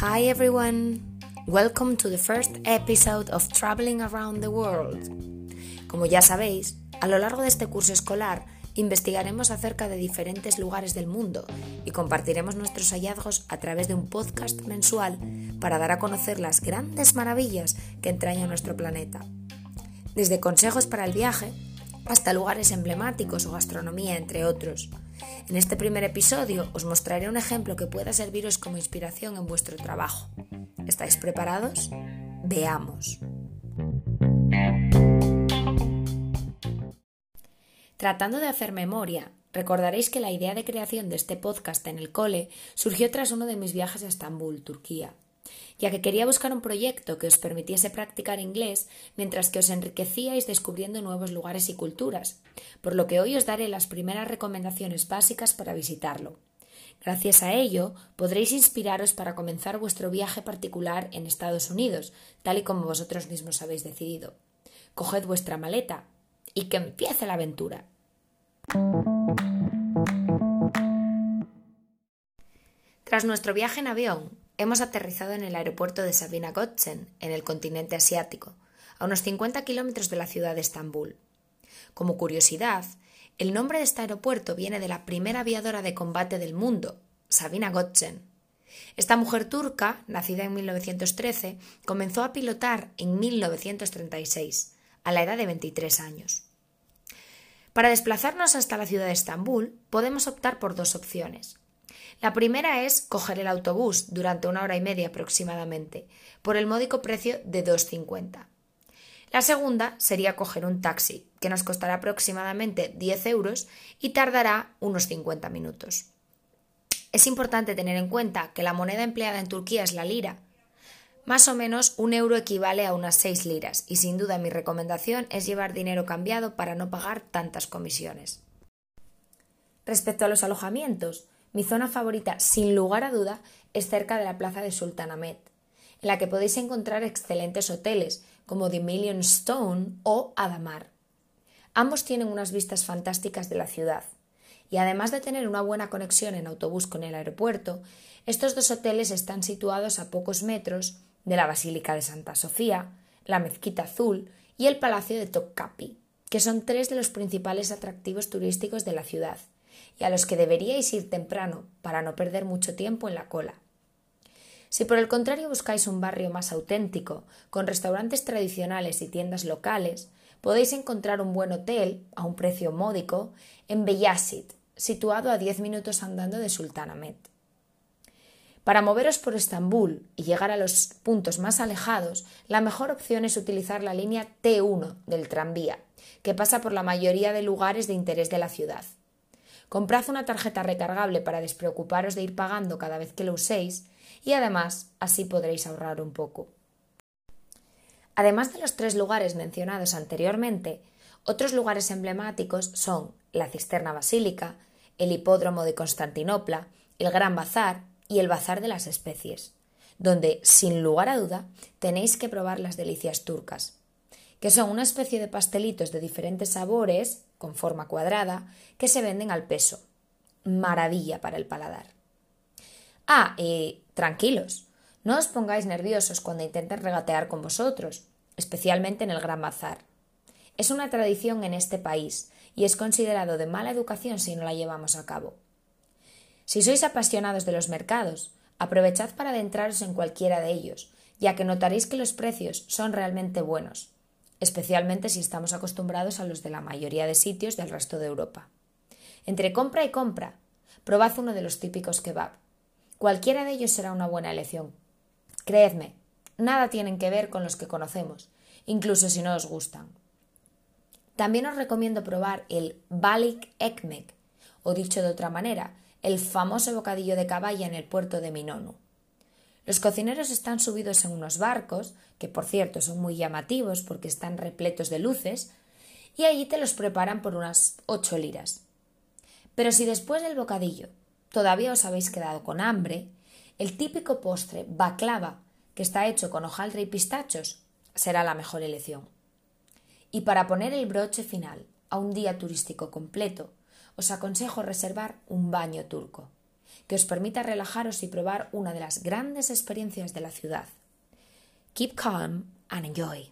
Hi everyone! Welcome to the first episode of Traveling Around the World. Como ya sabéis, a lo largo de este curso escolar investigaremos acerca de diferentes lugares del mundo y compartiremos nuestros hallazgos a través de un podcast mensual para dar a conocer las grandes maravillas que entraña nuestro planeta. Desde consejos para el viaje hasta lugares emblemáticos o gastronomía, entre otros. En este primer episodio os mostraré un ejemplo que pueda serviros como inspiración en vuestro trabajo. ¿Estáis preparados? Veamos. Tratando de hacer memoria, recordaréis que la idea de creación de este podcast en el cole surgió tras uno de mis viajes a Estambul, Turquía ya que quería buscar un proyecto que os permitiese practicar inglés mientras que os enriquecíais descubriendo nuevos lugares y culturas, por lo que hoy os daré las primeras recomendaciones básicas para visitarlo. Gracias a ello podréis inspiraros para comenzar vuestro viaje particular en Estados Unidos, tal y como vosotros mismos habéis decidido. Coged vuestra maleta y que empiece la aventura. Tras nuestro viaje en avión, Hemos aterrizado en el aeropuerto de Sabina Götzen, en el continente asiático, a unos 50 kilómetros de la ciudad de Estambul. Como curiosidad, el nombre de este aeropuerto viene de la primera aviadora de combate del mundo, Sabina Götzen. Esta mujer turca, nacida en 1913, comenzó a pilotar en 1936, a la edad de 23 años. Para desplazarnos hasta la ciudad de Estambul, podemos optar por dos opciones. La primera es coger el autobús durante una hora y media aproximadamente, por el módico precio de 2,50. La segunda sería coger un taxi, que nos costará aproximadamente 10 euros y tardará unos 50 minutos. Es importante tener en cuenta que la moneda empleada en Turquía es la lira. Más o menos un euro equivale a unas 6 liras y sin duda mi recomendación es llevar dinero cambiado para no pagar tantas comisiones. Respecto a los alojamientos, mi zona favorita, sin lugar a duda, es cerca de la plaza de Sultanahmet, en la que podéis encontrar excelentes hoteles como The Million Stone o Adamar. Ambos tienen unas vistas fantásticas de la ciudad, y además de tener una buena conexión en autobús con el aeropuerto, estos dos hoteles están situados a pocos metros de la Basílica de Santa Sofía, la Mezquita Azul y el Palacio de Topkapi, que son tres de los principales atractivos turísticos de la ciudad y a los que deberíais ir temprano para no perder mucho tiempo en la cola. Si por el contrario buscáis un barrio más auténtico, con restaurantes tradicionales y tiendas locales, podéis encontrar un buen hotel, a un precio módico, en Beyasit, situado a 10 minutos andando de Sultanahmet. Para moveros por Estambul y llegar a los puntos más alejados, la mejor opción es utilizar la línea T1 del tranvía, que pasa por la mayoría de lugares de interés de la ciudad. Comprad una tarjeta recargable para despreocuparos de ir pagando cada vez que lo uséis y además así podréis ahorrar un poco. Además de los tres lugares mencionados anteriormente, otros lugares emblemáticos son la Cisterna Basílica, el Hipódromo de Constantinopla, el Gran Bazar y el Bazar de las Especies, donde, sin lugar a duda, tenéis que probar las delicias turcas, que son una especie de pastelitos de diferentes sabores con forma cuadrada que se venden al peso. Maravilla para el paladar. Ah, y tranquilos, no os pongáis nerviosos cuando intenten regatear con vosotros, especialmente en el Gran Bazar. Es una tradición en este país y es considerado de mala educación si no la llevamos a cabo. Si sois apasionados de los mercados, aprovechad para adentraros en cualquiera de ellos, ya que notaréis que los precios son realmente buenos especialmente si estamos acostumbrados a los de la mayoría de sitios del resto de Europa. Entre compra y compra, probad uno de los típicos kebab. Cualquiera de ellos será una buena elección. Creedme, nada tienen que ver con los que conocemos, incluso si no os gustan. También os recomiendo probar el Balik Ekmek, o dicho de otra manera, el famoso bocadillo de caballa en el puerto de Minonu. Los cocineros están subidos en unos barcos, que por cierto son muy llamativos porque están repletos de luces, y allí te los preparan por unas ocho liras. Pero si después del bocadillo todavía os habéis quedado con hambre, el típico postre baklava, que está hecho con hojaldre y pistachos, será la mejor elección. Y para poner el broche final a un día turístico completo, os aconsejo reservar un baño turco, que os permita relajaros y probar una de las grandes experiencias de la ciudad. Keep calm and enjoy.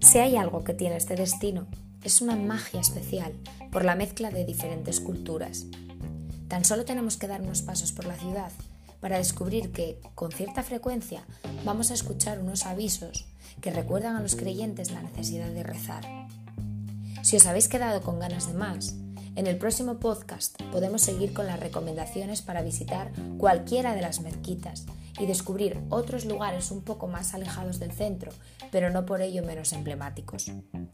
Si hay algo que tiene este destino, es una magia especial por la mezcla de diferentes culturas. Tan solo tenemos que dar unos pasos por la ciudad para descubrir que, con cierta frecuencia, vamos a escuchar unos avisos que recuerdan a los creyentes la necesidad de rezar. Si os habéis quedado con ganas de más, en el próximo podcast podemos seguir con las recomendaciones para visitar cualquiera de las mezquitas y descubrir otros lugares un poco más alejados del centro, pero no por ello menos emblemáticos.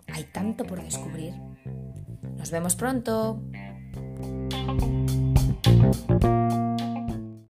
Hay tanto por descubrir. Nos vemos pronto.